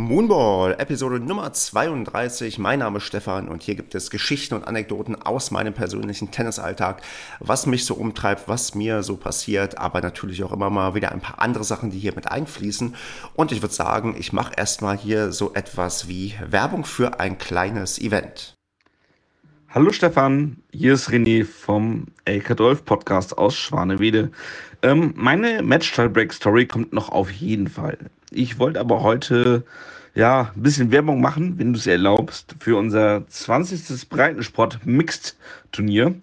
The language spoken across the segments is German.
Moonball, Episode Nummer 32. Mein Name ist Stefan und hier gibt es Geschichten und Anekdoten aus meinem persönlichen Tennisalltag, was mich so umtreibt, was mir so passiert, aber natürlich auch immer mal wieder ein paar andere Sachen, die hier mit einfließen. Und ich würde sagen, ich mache erstmal hier so etwas wie Werbung für ein kleines Event. Hallo Stefan, hier ist René vom LK Dolph Podcast aus Schwanewede. Ähm, meine Match-Tiebreak-Story kommt noch auf jeden Fall. Ich wollte aber heute ja ein bisschen Werbung machen, wenn du es erlaubst, für unser 20. Breitensport Mixed Turnier.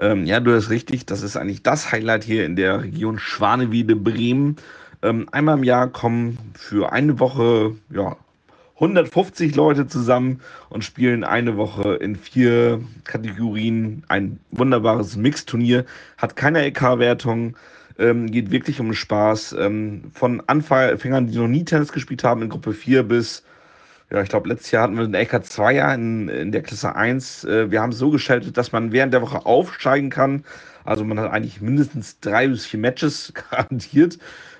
Ähm, ja, du hast richtig, das ist eigentlich das Highlight hier in der Region Schwanewiede Bremen. Ähm, einmal im Jahr kommen für eine Woche ja 150 Leute zusammen und spielen eine Woche in vier Kategorien ein wunderbares Mixturnier. Hat keine LK-Wertung, ähm, geht wirklich um Spaß. Ähm, von Anfängern, die noch nie Tennis gespielt haben, in Gruppe 4 bis, ja, ich glaube, letztes Jahr hatten wir den LK 2 in, in der Klasse 1. Äh, wir haben es so gestaltet, dass man während der Woche aufsteigen kann. Also man hat eigentlich mindestens drei bis vier Matches garantiert.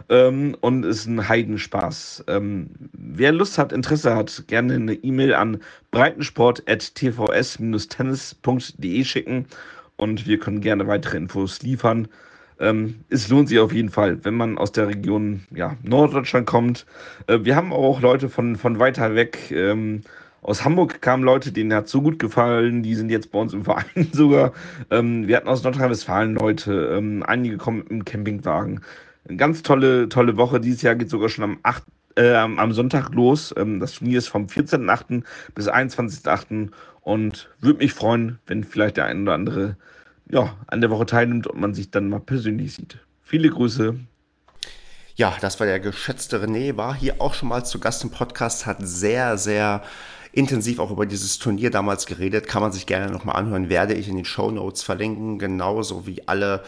Ähm, und ist ein Heidenspaß. Ähm, wer Lust hat, Interesse hat, gerne eine E-Mail an breitensport.tvs-tennis.de schicken und wir können gerne weitere Infos liefern. Ähm, es lohnt sich auf jeden Fall, wenn man aus der Region ja, Norddeutschland kommt. Äh, wir haben auch Leute von, von weiter weg. Ähm, aus Hamburg kamen Leute, denen hat es so gut gefallen, die sind jetzt bei uns im Verein sogar. Ähm, wir hatten aus Nordrhein-Westfalen Leute, ähm, einige kommen im Campingwagen. Eine ganz tolle, tolle Woche. Dieses Jahr geht sogar schon am 8. Äh, am Sonntag los. Ähm, das Turnier ist vom 14.8. bis 21.8. und würde mich freuen, wenn vielleicht der ein oder andere ja, an der Woche teilnimmt und man sich dann mal persönlich sieht. Viele Grüße. Ja, das war der geschätzte René, war hier auch schon mal zu Gast im Podcast, hat sehr, sehr intensiv auch über dieses Turnier damals geredet. Kann man sich gerne nochmal anhören, werde ich in den Show Notes verlinken, genauso wie alle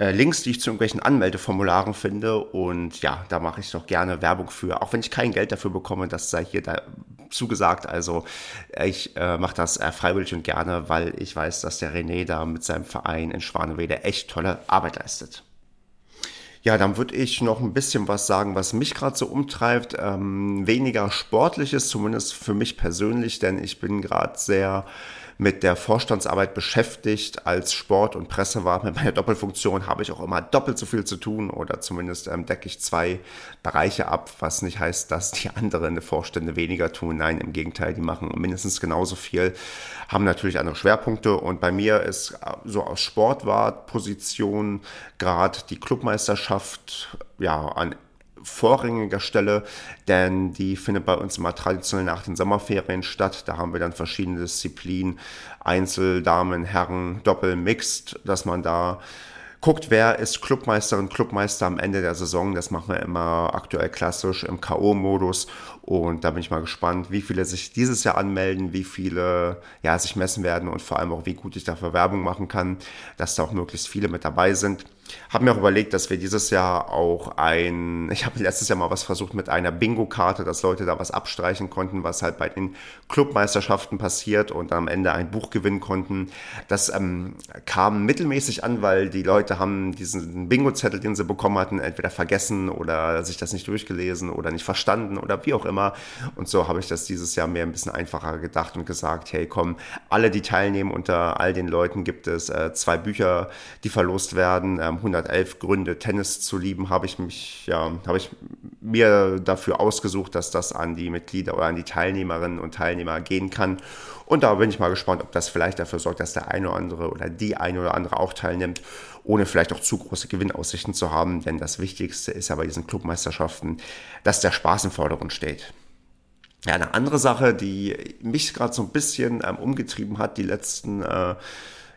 äh, Links, die ich zu irgendwelchen Anmeldeformularen finde. Und ja, da mache ich doch gerne Werbung für, auch wenn ich kein Geld dafür bekomme, das sei hier da zugesagt. Also ich äh, mache das äh, freiwillig und gerne, weil ich weiß, dass der René da mit seinem Verein in Schwanewede echt tolle Arbeit leistet. Ja, dann würde ich noch ein bisschen was sagen, was mich gerade so umtreibt. Ähm, weniger sportliches, zumindest für mich persönlich, denn ich bin gerade sehr mit der Vorstandsarbeit beschäftigt. Als Sport- und Pressewart mit meiner Doppelfunktion habe ich auch immer doppelt so viel zu tun oder zumindest ähm, decke ich zwei Bereiche ab, was nicht heißt, dass die anderen Vorstände weniger tun. Nein, im Gegenteil, die machen mindestens genauso viel, haben natürlich andere Schwerpunkte und bei mir ist äh, so aus Sportwartposition gerade die Clubmeisterschaft ja an vorrangiger Stelle, denn die findet bei uns immer traditionell nach den Sommerferien statt. Da haben wir dann verschiedene Disziplinen, Einzel, Damen, Herren, Doppel, Mixed, dass man da guckt, wer ist Clubmeisterin, Clubmeister am Ende der Saison. Das machen wir immer aktuell klassisch im K.O.-Modus. Und da bin ich mal gespannt, wie viele sich dieses Jahr anmelden, wie viele ja, sich messen werden und vor allem auch, wie gut ich dafür Werbung machen kann, dass da auch möglichst viele mit dabei sind. Habe mir auch überlegt, dass wir dieses Jahr auch ein, ich habe letztes Jahr mal was versucht mit einer Bingo-Karte, dass Leute da was abstreichen konnten, was halt bei den Clubmeisterschaften passiert und am Ende ein Buch gewinnen konnten. Das ähm, kam mittelmäßig an, weil die Leute haben diesen Bingo-Zettel, den sie bekommen hatten, entweder vergessen oder sich das nicht durchgelesen oder nicht verstanden oder wie auch immer. Und so habe ich das dieses Jahr mehr ein bisschen einfacher gedacht und gesagt, hey komm, alle, die teilnehmen, unter all den Leuten gibt es äh, zwei Bücher, die verlost werden. Ähm, 111 Gründe, Tennis zu lieben, habe ich mich, ja, habe ich mir dafür ausgesucht, dass das an die Mitglieder oder an die Teilnehmerinnen und Teilnehmer gehen kann. Und da bin ich mal gespannt, ob das vielleicht dafür sorgt, dass der eine oder andere oder die eine oder andere auch teilnimmt, ohne vielleicht auch zu große Gewinnaussichten zu haben. Denn das Wichtigste ist ja bei diesen Clubmeisterschaften, dass der Spaß im Vordergrund steht. Ja, eine andere Sache, die mich gerade so ein bisschen ähm, umgetrieben hat, die letzten äh,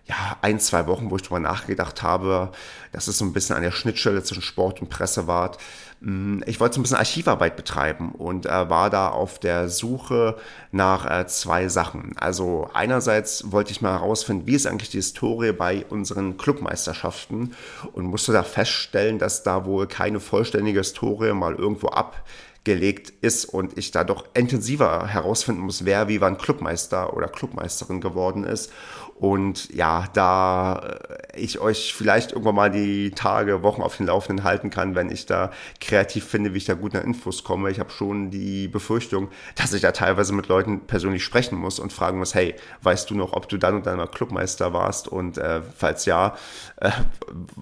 ja, ein, zwei Wochen, wo ich drüber nachgedacht habe, das ist so ein bisschen an der Schnittstelle zwischen Sport und Pressewart. Mm, ich wollte so ein bisschen Archivarbeit betreiben und äh, war da auf der Suche nach äh, zwei Sachen. Also einerseits wollte ich mal herausfinden, wie ist eigentlich die Historie bei unseren Clubmeisterschaften und musste da feststellen, dass da wohl keine vollständige Historie mal irgendwo ab gelegt ist und ich da doch intensiver herausfinden muss, wer wie wann Clubmeister oder Clubmeisterin geworden ist. Und ja, da äh, ich euch vielleicht irgendwann mal die Tage, Wochen auf den Laufenden halten kann, wenn ich da kreativ finde, wie ich da gut nach Infos komme. Ich habe schon die Befürchtung, dass ich da teilweise mit Leuten persönlich sprechen muss und fragen muss, hey, weißt du noch, ob du dann und dann mal Clubmeister warst? Und äh, falls ja, äh,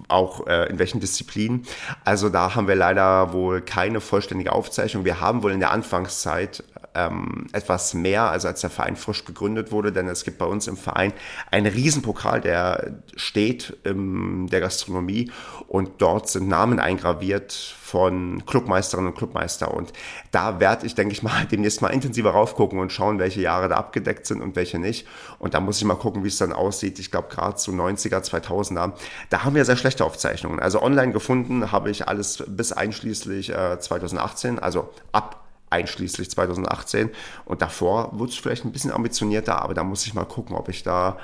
auch äh, in welchen Disziplinen? Also da haben wir leider wohl keine vollständige Aufzeichnung. Wir haben wohl in der Anfangszeit ähm, etwas mehr, also als der Verein frisch gegründet wurde, denn es gibt bei uns im Verein einen Riesenpokal, der steht in der Gastronomie und dort sind Namen eingraviert von Clubmeisterinnen und Clubmeister und da werde ich, denke ich mal, demnächst mal intensiver raufgucken und schauen, welche Jahre da abgedeckt sind und welche nicht und da muss ich mal gucken, wie es dann aussieht. Ich glaube, gerade zu 90er, 2000er, da haben wir sehr schlechte Aufzeichnungen. Also online gefunden habe ich alles bis einschließlich äh, 2018, also ab einschließlich 2018. Und davor wird es vielleicht ein bisschen ambitionierter, aber da muss ich mal gucken, ob ich da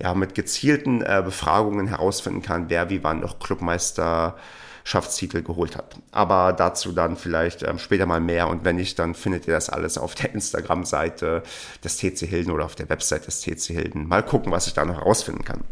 ja mit gezielten äh, Befragungen herausfinden kann, wer wie wann noch Clubmeisterschaftstitel geholt hat. Aber dazu dann vielleicht ähm, später mal mehr und wenn nicht, dann findet ihr das alles auf der Instagram-Seite des TC Hilden oder auf der Website des TC Hilden. Mal gucken, was ich da noch herausfinden kann.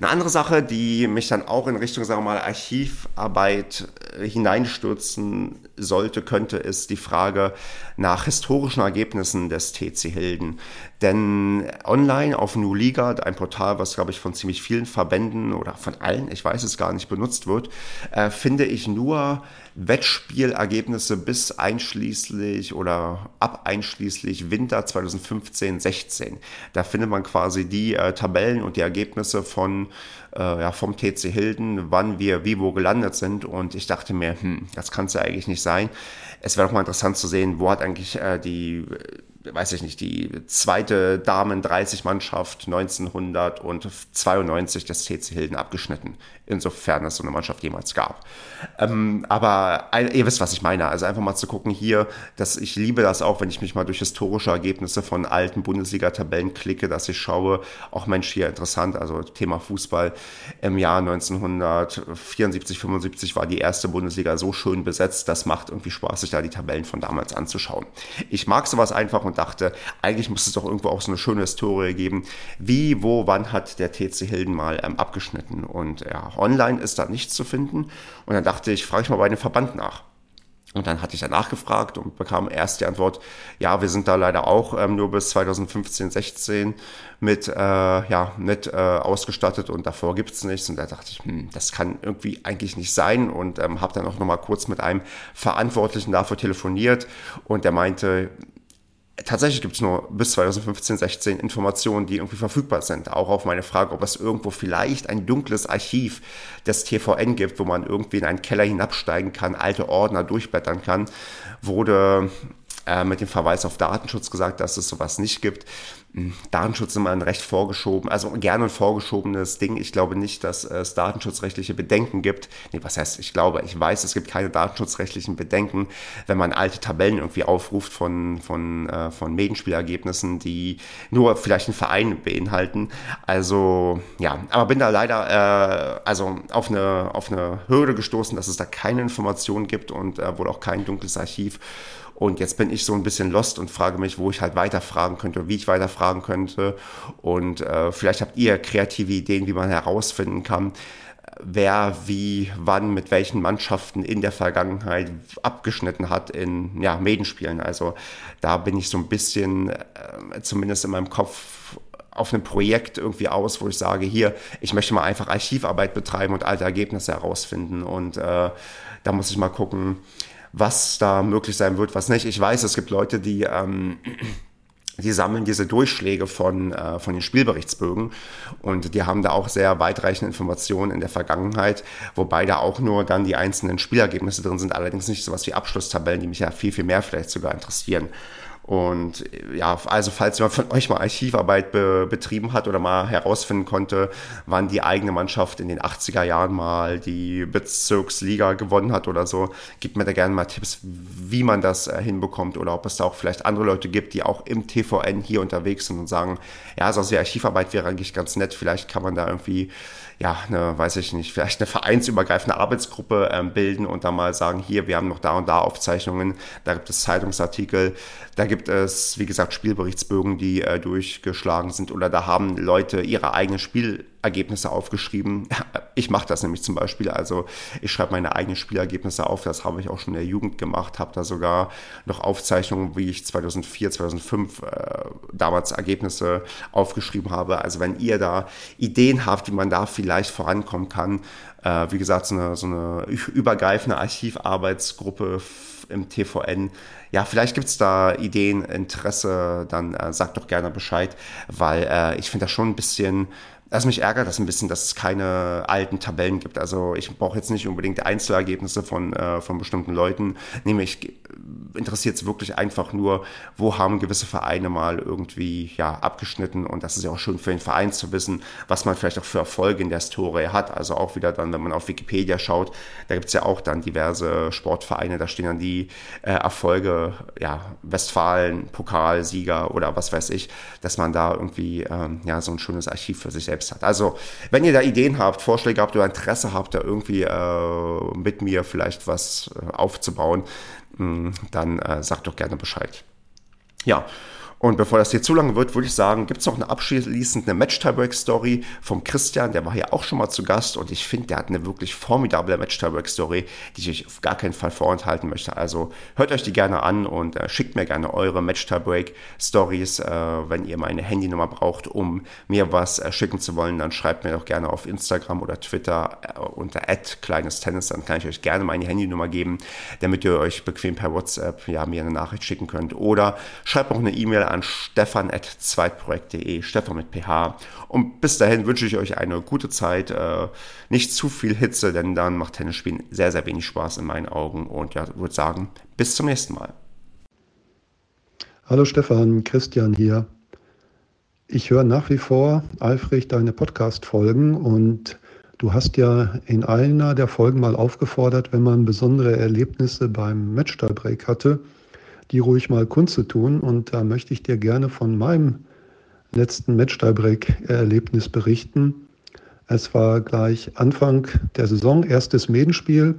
Eine andere Sache, die mich dann auch in Richtung, sagen wir mal, Archivarbeit äh, hineinstürzen sollte, könnte, ist die Frage nach historischen Ergebnissen des TC Hilden. Denn online auf New Liga, ein Portal, was, glaube ich, von ziemlich vielen Verbänden oder von allen, ich weiß es gar nicht, benutzt wird, äh, finde ich nur Wettspielergebnisse bis einschließlich oder ab einschließlich Winter 2015-16. Da findet man quasi die äh, Tabellen und die Ergebnisse von äh, ja, vom TC Hilden, wann wir wie wo gelandet sind. Und ich dachte mir, hm, das kann es ja eigentlich nicht sein. Es wäre doch mal interessant zu sehen, wo hat eigentlich äh, die weiß ich nicht, die zweite Damen-30-Mannschaft 1992 des TC Hilden abgeschnitten, insofern es so eine Mannschaft jemals gab. Ähm, aber ihr wisst, was ich meine. Also einfach mal zu gucken hier, dass ich liebe das auch, wenn ich mich mal durch historische Ergebnisse von alten Bundesliga-Tabellen klicke, dass ich schaue, auch Mensch, hier interessant, also Thema Fußball. Im Jahr 1974, 75 war die erste Bundesliga so schön besetzt, das macht irgendwie Spaß, sich da die Tabellen von damals anzuschauen. Ich mag sowas einfach und und dachte, eigentlich muss es doch irgendwo auch so eine schöne Historie geben. Wie, wo, wann hat der TC Hilden mal ähm, abgeschnitten? Und ja, online ist da nichts zu finden. Und dann dachte ich, frage ich mal bei dem Verband nach. Und dann hatte ich danach gefragt und bekam erst die Antwort, ja, wir sind da leider auch ähm, nur bis 2015, 16 mit, äh, ja, mit äh, ausgestattet und davor gibt's nichts. Und da dachte ich, hm, das kann irgendwie eigentlich nicht sein und ähm, habe dann auch nochmal kurz mit einem Verantwortlichen dafür telefoniert und der meinte, tatsächlich gibt es nur bis 2015, 16 Informationen, die irgendwie verfügbar sind. Auch auf meine Frage, ob es irgendwo vielleicht ein dunkles Archiv des TVN gibt, wo man irgendwie in einen Keller hinabsteigen kann, alte Ordner durchblättern kann, wurde äh, mit dem Verweis auf Datenschutz gesagt, dass es sowas nicht gibt. Hm, Datenschutz ist immer ein recht vorgeschoben, also gerne ein vorgeschobenes Ding. Ich glaube nicht, dass es datenschutzrechtliche Bedenken gibt. Nee, was heißt, ich glaube, ich weiß, es gibt keine datenschutzrechtlichen Bedenken, wenn man alte Tabellen irgendwie aufruft von, von, äh, von Medienspielergebnissen, die nur vielleicht einen Verein beinhalten. Also, ja, aber bin da leider, äh, also auf eine, auf eine Hürde gestoßen, dass es da keine Informationen gibt und äh, wohl auch kein dunkles Archiv. Und jetzt bin ich so ein bisschen lost und frage mich, wo ich halt weiterfragen könnte, wie ich weiterfragen könnte. Und äh, vielleicht habt ihr kreative Ideen, wie man herausfinden kann, wer wie wann mit welchen Mannschaften in der Vergangenheit abgeschnitten hat in ja, Medenspielen. Also da bin ich so ein bisschen, äh, zumindest in meinem Kopf, auf einem Projekt irgendwie aus, wo ich sage, hier, ich möchte mal einfach Archivarbeit betreiben und alte Ergebnisse herausfinden. Und äh, da muss ich mal gucken, was da möglich sein wird, was nicht. Ich weiß, es gibt Leute, die, ähm, die sammeln diese Durchschläge von, äh, von den Spielberichtsbögen und die haben da auch sehr weitreichende Informationen in der Vergangenheit, wobei da auch nur dann die einzelnen Spielergebnisse drin sind, allerdings nicht sowas wie Abschlusstabellen, die mich ja viel, viel mehr vielleicht sogar interessieren. Und ja, also falls jemand von euch mal Archivarbeit be betrieben hat oder mal herausfinden konnte, wann die eigene Mannschaft in den 80er Jahren mal die Bezirksliga gewonnen hat oder so, gibt mir da gerne mal Tipps, wie man das äh, hinbekommt oder ob es da auch vielleicht andere Leute gibt, die auch im TVN hier unterwegs sind und sagen, ja, so also die Archivarbeit wäre eigentlich ganz nett, vielleicht kann man da irgendwie ja, eine, weiß ich nicht, vielleicht eine vereinsübergreifende Arbeitsgruppe ähm, bilden und dann mal sagen, hier, wir haben noch da und da Aufzeichnungen, da gibt es Zeitungsartikel, da gibt es, wie gesagt, Spielberichtsbögen, die äh, durchgeschlagen sind oder da haben Leute ihre eigenen Spielergebnisse aufgeschrieben. Ich mache das nämlich zum Beispiel, also ich schreibe meine eigenen Spielergebnisse auf, das habe ich auch schon in der Jugend gemacht, habe da sogar noch Aufzeichnungen, wie ich 2004, 2005 äh, damals Ergebnisse aufgeschrieben habe. Also wenn ihr da Ideen habt, wie man da vielleicht vorankommen kann, äh, wie gesagt, so eine, so eine übergreifende Archivarbeitsgruppe im TVN. Ja, vielleicht gibt es da Ideen, Interesse, dann äh, sagt doch gerne Bescheid, weil äh, ich finde das schon ein bisschen also mich ärgert das ein bisschen, dass es keine alten Tabellen gibt. Also ich brauche jetzt nicht unbedingt Einzelergebnisse von, äh, von bestimmten Leuten. Nämlich interessiert es wirklich einfach nur, wo haben gewisse Vereine mal irgendwie ja, abgeschnitten. Und das ist ja auch schön für den Verein zu wissen, was man vielleicht auch für Erfolge in der Story hat. Also auch wieder dann, wenn man auf Wikipedia schaut, da gibt es ja auch dann diverse Sportvereine, da stehen dann die äh, Erfolge, ja, Westfalen, Pokalsieger oder was weiß ich, dass man da irgendwie ähm, ja, so ein schönes Archiv für sich selbst hat. Also, wenn ihr da Ideen habt, Vorschläge habt oder Interesse habt, da irgendwie äh, mit mir vielleicht was äh, aufzubauen, mh, hm, dann äh, sagt doch gerne Bescheid. Ja, und bevor das hier zu lange wird, würde ich sagen, gibt es noch eine abschließende Match-Tiebreak-Story vom Christian, der war hier auch schon mal zu Gast und ich finde, der hat eine wirklich formidable Match-Tiebreak-Story, die ich euch auf gar keinen Fall vorenthalten möchte. Also hört euch die gerne an und äh, schickt mir gerne eure Match-Tiebreak-Stories. Äh, wenn ihr meine Handynummer braucht, um mir was äh, schicken zu wollen, dann schreibt mir doch gerne auf Instagram oder Twitter äh, unter kleines Tennis, dann kann ich euch gerne meine Handynummer geben, damit ihr euch bequem per WhatsApp ja, mir eine Nachricht schicken könnt. Oder schreibt auch eine E-Mail an an stefan.zweitprojekt.de, Stefan mit PH. Und bis dahin wünsche ich euch eine gute Zeit, äh, nicht zu viel Hitze, denn dann macht Tennisspielen sehr, sehr wenig Spaß in meinen Augen. Und ja, würde sagen, bis zum nächsten Mal. Hallo Stefan, Christian hier. Ich höre nach wie vor eifrig deine Podcast-Folgen und du hast ja in einer der Folgen mal aufgefordert, wenn man besondere Erlebnisse beim Matchtiebreak hatte, die ruhig mal kundzutun. Und da möchte ich dir gerne von meinem letzten Match-Tiebreak-Erlebnis berichten. Es war gleich Anfang der Saison, erstes Medenspiel.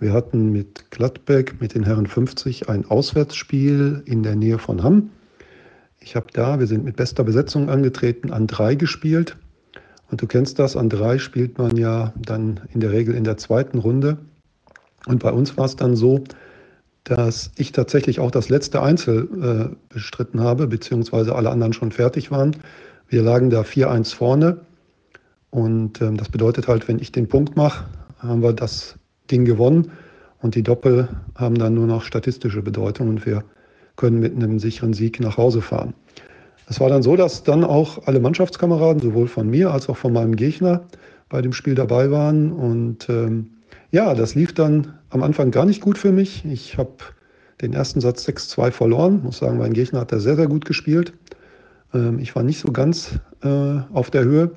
Wir hatten mit Gladbeck, mit den Herren 50, ein Auswärtsspiel in der Nähe von Hamm. Ich habe da, wir sind mit bester Besetzung angetreten, an drei gespielt. Und du kennst das, an drei spielt man ja dann in der Regel in der zweiten Runde. Und bei uns war es dann so, dass ich tatsächlich auch das letzte Einzel äh, bestritten habe, beziehungsweise alle anderen schon fertig waren. Wir lagen da 4-1 vorne. Und ähm, das bedeutet halt, wenn ich den Punkt mache, haben wir das Ding gewonnen. Und die Doppel haben dann nur noch statistische Bedeutung und wir können mit einem sicheren Sieg nach Hause fahren. Es war dann so, dass dann auch alle Mannschaftskameraden, sowohl von mir als auch von meinem Gegner, bei dem Spiel dabei waren. Und ähm, ja, das lief dann am Anfang gar nicht gut für mich. Ich habe den ersten Satz 6-2 verloren. Muss sagen, mein Gegner hat da sehr, sehr gut gespielt. Ähm, ich war nicht so ganz äh, auf der Höhe.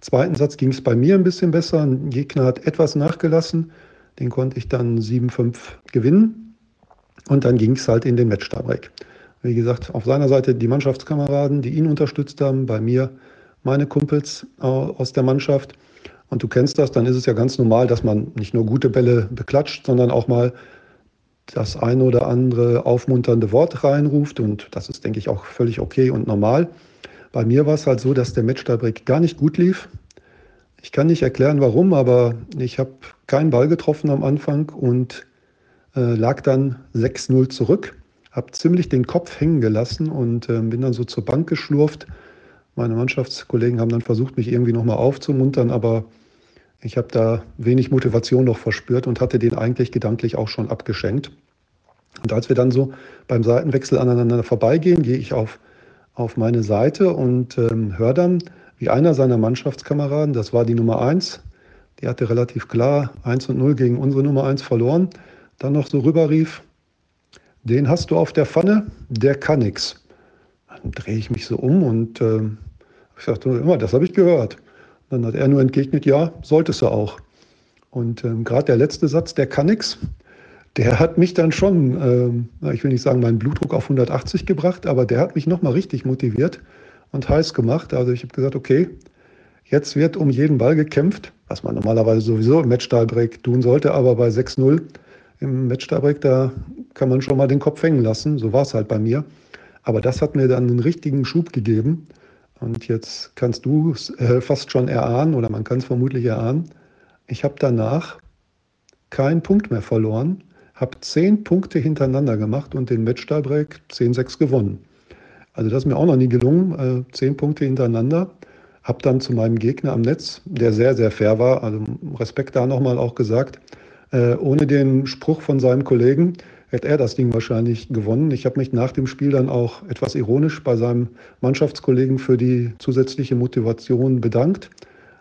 Zweiten Satz ging es bei mir ein bisschen besser. Ein Gegner hat etwas nachgelassen. Den konnte ich dann 7-5 gewinnen. Und dann ging es halt in den Match-Tiebreak. Wie gesagt, auf seiner Seite die Mannschaftskameraden, die ihn unterstützt haben. Bei mir meine Kumpels äh, aus der Mannschaft. Und du kennst das, dann ist es ja ganz normal, dass man nicht nur gute Bälle beklatscht, sondern auch mal das eine oder andere aufmunternde Wort reinruft. Und das ist, denke ich, auch völlig okay und normal. Bei mir war es halt so, dass der Matchtiebreak gar nicht gut lief. Ich kann nicht erklären, warum, aber ich habe keinen Ball getroffen am Anfang und äh, lag dann 6-0 zurück. Habe ziemlich den Kopf hängen gelassen und äh, bin dann so zur Bank geschlurft. Meine Mannschaftskollegen haben dann versucht, mich irgendwie nochmal aufzumuntern, aber ich habe da wenig Motivation noch verspürt und hatte den eigentlich gedanklich auch schon abgeschenkt. Und als wir dann so beim Seitenwechsel aneinander vorbeigehen, gehe ich auf, auf meine Seite und ähm, höre dann, wie einer seiner Mannschaftskameraden, das war die Nummer 1, die hatte relativ klar 1 und 0 gegen unsere Nummer 1 verloren, dann noch so rüberrief, den hast du auf der Pfanne, der kann nix. Dann drehe ich mich so um und äh, ich sagte immer, das habe ich gehört. Dann hat er nur entgegnet, ja, solltest du auch. Und ähm, gerade der letzte Satz, der kann nix, der hat mich dann schon, ähm, ich will nicht sagen, meinen Blutdruck auf 180 gebracht, aber der hat mich nochmal richtig motiviert und heiß gemacht. Also ich habe gesagt, okay, jetzt wird um jeden Ball gekämpft, was man normalerweise sowieso im Match-Tiebreak tun sollte, aber bei 6-0 im Match-Tiebreak, da kann man schon mal den Kopf hängen lassen. So war es halt bei mir. Aber das hat mir dann einen richtigen Schub gegeben. Und jetzt kannst du es äh, fast schon erahnen, oder man kann es vermutlich erahnen. Ich habe danach keinen Punkt mehr verloren habe zehn Punkte hintereinander gemacht und den Match-Tiebreak 10-6 gewonnen. Also das ist mir auch noch nie gelungen, äh, zehn Punkte hintereinander. Habe dann zu meinem Gegner am Netz, der sehr, sehr fair war, also Respekt da nochmal auch gesagt, äh, ohne den Spruch von seinem Kollegen hätte er das Ding wahrscheinlich gewonnen. Ich habe mich nach dem Spiel dann auch etwas ironisch bei seinem Mannschaftskollegen für die zusätzliche Motivation bedankt.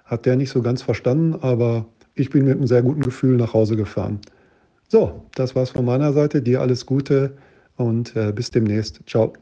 Hat der nicht so ganz verstanden, aber ich bin mit einem sehr guten Gefühl nach Hause gefahren. So, das war's von meiner Seite. Dir alles Gute und äh, bis demnächst. Ciao.